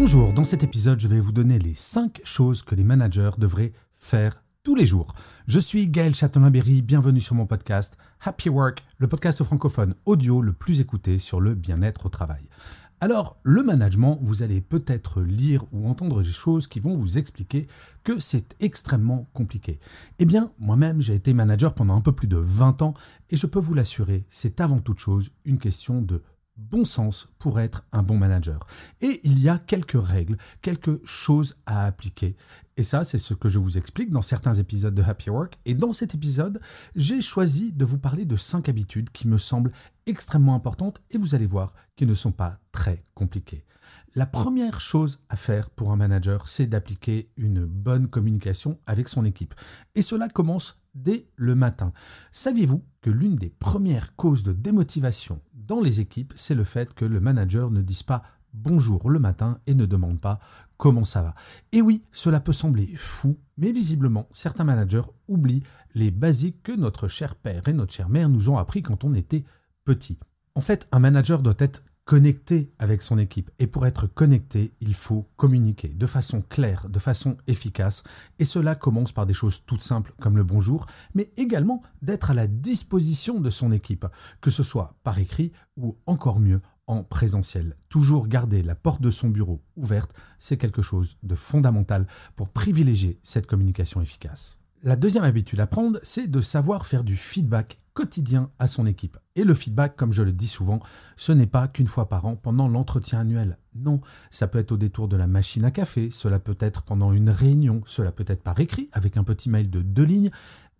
Bonjour, dans cet épisode, je vais vous donner les 5 choses que les managers devraient faire tous les jours. Je suis Gaël Châtelain-Berry, bienvenue sur mon podcast Happy Work, le podcast francophone audio le plus écouté sur le bien-être au travail. Alors, le management, vous allez peut-être lire ou entendre des choses qui vont vous expliquer que c'est extrêmement compliqué. Eh bien, moi-même, j'ai été manager pendant un peu plus de 20 ans et je peux vous l'assurer, c'est avant toute chose une question de bon sens pour être un bon manager. Et il y a quelques règles, quelques choses à appliquer. Et ça, c'est ce que je vous explique dans certains épisodes de Happy Work. Et dans cet épisode, j'ai choisi de vous parler de cinq habitudes qui me semblent extrêmement importantes et vous allez voir qui ne sont pas très compliquées. La première chose à faire pour un manager, c'est d'appliquer une bonne communication avec son équipe. Et cela commence dès le matin. Saviez-vous que l'une des premières causes de démotivation dans les équipes, c'est le fait que le manager ne dise pas bonjour le matin et ne demande pas comment ça va? Et oui, cela peut sembler fou, mais visiblement, certains managers oublient les basiques que notre cher père et notre chère mère nous ont appris quand on était petit. En fait, un manager doit être connecté avec son équipe. Et pour être connecté, il faut communiquer de façon claire, de façon efficace. Et cela commence par des choses toutes simples comme le bonjour, mais également d'être à la disposition de son équipe, que ce soit par écrit ou encore mieux en présentiel. Toujours garder la porte de son bureau ouverte, c'est quelque chose de fondamental pour privilégier cette communication efficace. La deuxième habitude à prendre, c'est de savoir faire du feedback quotidien à son équipe. Et le feedback, comme je le dis souvent, ce n'est pas qu'une fois par an pendant l'entretien annuel. Non, ça peut être au détour de la machine à café, cela peut être pendant une réunion, cela peut être par écrit avec un petit mail de deux lignes.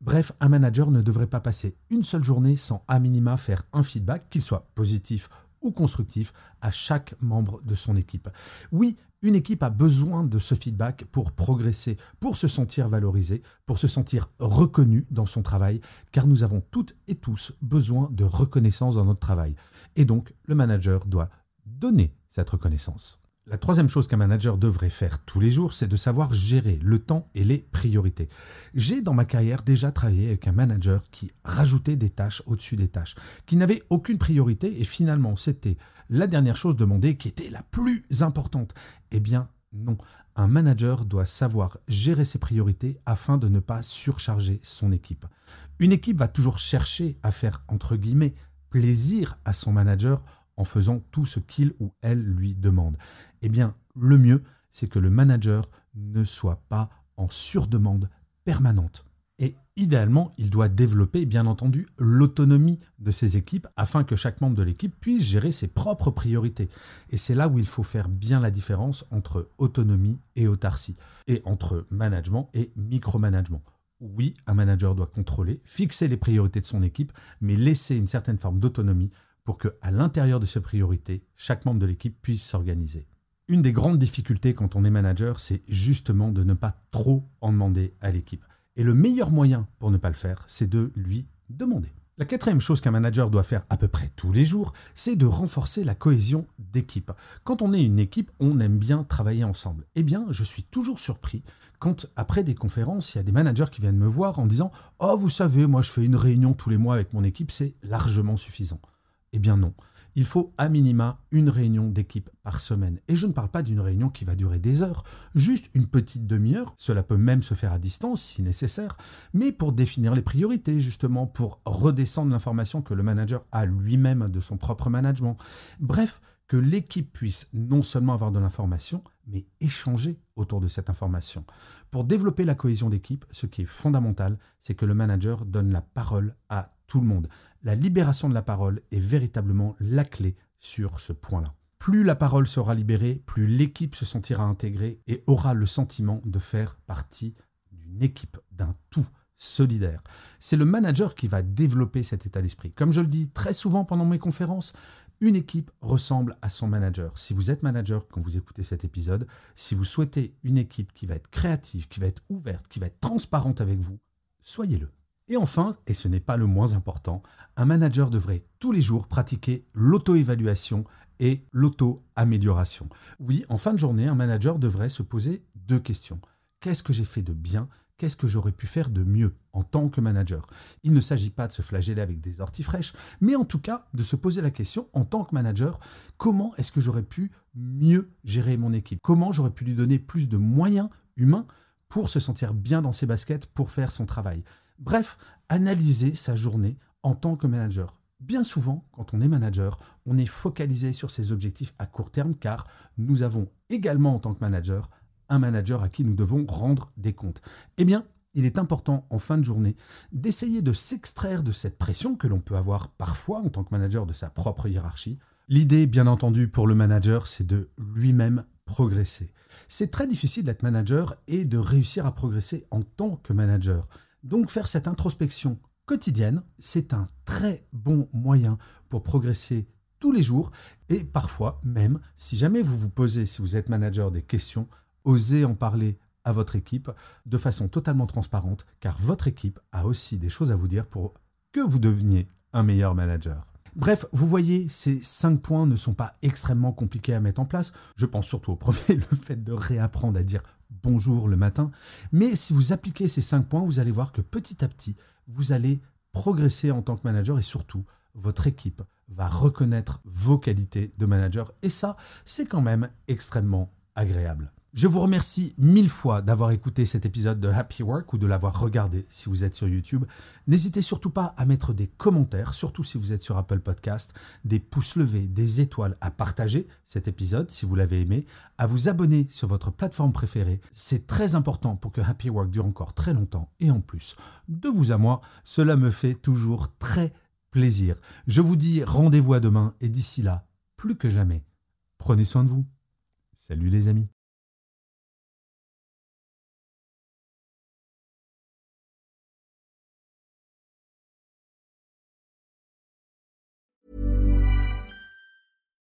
Bref, un manager ne devrait pas passer une seule journée sans à minima faire un feedback, qu'il soit positif ou constructif, à chaque membre de son équipe. Oui, une équipe a besoin de ce feedback pour progresser, pour se sentir valorisé, pour se sentir reconnu dans son travail, car nous avons toutes et tous besoin de reconnaissance dans notre travail. Et donc, le manager doit donner cette reconnaissance. La troisième chose qu'un manager devrait faire tous les jours, c'est de savoir gérer le temps et les priorités. J'ai dans ma carrière déjà travaillé avec un manager qui rajoutait des tâches au-dessus des tâches, qui n'avait aucune priorité et finalement c'était la dernière chose demandée qui était la plus importante. Eh bien non, un manager doit savoir gérer ses priorités afin de ne pas surcharger son équipe. Une équipe va toujours chercher à faire, plaisir à son manager en faisant tout ce qu'il ou elle lui demande. Eh bien, le mieux, c'est que le manager ne soit pas en surdemande permanente. Et idéalement, il doit développer, bien entendu, l'autonomie de ses équipes afin que chaque membre de l'équipe puisse gérer ses propres priorités. Et c'est là où il faut faire bien la différence entre autonomie et autarcie, et entre management et micromanagement. Oui, un manager doit contrôler, fixer les priorités de son équipe, mais laisser une certaine forme d'autonomie pour que, à l'intérieur de ces priorités, chaque membre de l'équipe puisse s'organiser. Une des grandes difficultés quand on est manager, c'est justement de ne pas trop en demander à l'équipe. Et le meilleur moyen pour ne pas le faire, c'est de lui demander. La quatrième chose qu'un manager doit faire à peu près tous les jours, c'est de renforcer la cohésion d'équipe. Quand on est une équipe, on aime bien travailler ensemble. Eh bien, je suis toujours surpris quand, après des conférences, il y a des managers qui viennent me voir en disant Oh, vous savez, moi je fais une réunion tous les mois avec mon équipe, c'est largement suffisant. Eh bien non. Il faut à minima une réunion d'équipe par semaine. Et je ne parle pas d'une réunion qui va durer des heures, juste une petite demi-heure, cela peut même se faire à distance si nécessaire, mais pour définir les priorités justement, pour redescendre l'information que le manager a lui-même de son propre management. Bref, que l'équipe puisse non seulement avoir de l'information, mais échanger autour de cette information. Pour développer la cohésion d'équipe, ce qui est fondamental, c'est que le manager donne la parole à tout le monde. La libération de la parole est véritablement la clé sur ce point-là. Plus la parole sera libérée, plus l'équipe se sentira intégrée et aura le sentiment de faire partie d'une équipe, d'un tout solidaire. C'est le manager qui va développer cet état d'esprit. Comme je le dis très souvent pendant mes conférences, Une équipe ressemble à son manager. Si vous êtes manager quand vous écoutez cet épisode, si vous souhaitez une équipe qui va être créative, qui va être ouverte, qui va être transparente avec vous, soyez-le. Et enfin, et ce n'est pas le moins important, un manager devrait tous les jours pratiquer l'auto-évaluation et l'auto-amélioration. Oui, en fin de journée, un manager devrait se poser deux questions. Qu'est-ce que j'ai fait de bien? Qu'est-ce que j'aurais pu faire de mieux en tant que manager? Il ne s'agit pas de se flageller avec des orties fraîches, mais en tout cas de se poser la question en tant que manager, comment est-ce que j'aurais pu mieux gérer mon équipe? Comment j'aurais pu lui donner plus de moyens humains pour se sentir bien dans ses baskets, pour faire son travail? Bref, analyser sa journée en tant que manager. Bien souvent, quand on est manager, on est focalisé sur ses objectifs à court terme car nous avons également en tant que manager un manager à qui nous devons rendre des comptes. Eh bien, il est important en fin de journée d'essayer de s'extraire de cette pression que l'on peut avoir parfois en tant que manager de sa propre hiérarchie. L'idée, bien entendu, pour le manager, c'est de lui-même progresser. C'est très difficile d'être manager et de réussir à progresser en tant que manager. Donc faire cette introspection quotidienne, c'est un très bon moyen pour progresser tous les jours et parfois même, si jamais vous vous posez, si vous êtes manager, des questions, osez en parler à votre équipe de façon totalement transparente, car votre équipe a aussi des choses à vous dire pour que vous deveniez un meilleur manager. Bref, vous voyez, ces cinq points ne sont pas extrêmement compliqués à mettre en place. Je pense surtout au premier, le fait de réapprendre à dire bonjour le matin. Mais si vous appliquez ces cinq points, vous allez voir que petit à petit, vous allez progresser en tant que manager et surtout, votre équipe va reconnaître vos qualités de manager. Et ça, c'est quand même extrêmement agréable. Je vous remercie mille fois d'avoir écouté cet épisode de Happy Work ou de l'avoir regardé si vous êtes sur YouTube. N'hésitez surtout pas à mettre des commentaires, surtout si vous êtes sur Apple Podcast, des pouces levés, des étoiles, à partager cet épisode si vous l'avez aimé, à vous abonner sur votre plateforme préférée. C'est très important pour que Happy Work dure encore très longtemps et en plus, de vous à moi, cela me fait toujours très plaisir. Je vous dis rendez-vous à demain et d'ici là, plus que jamais, prenez soin de vous. Salut les amis.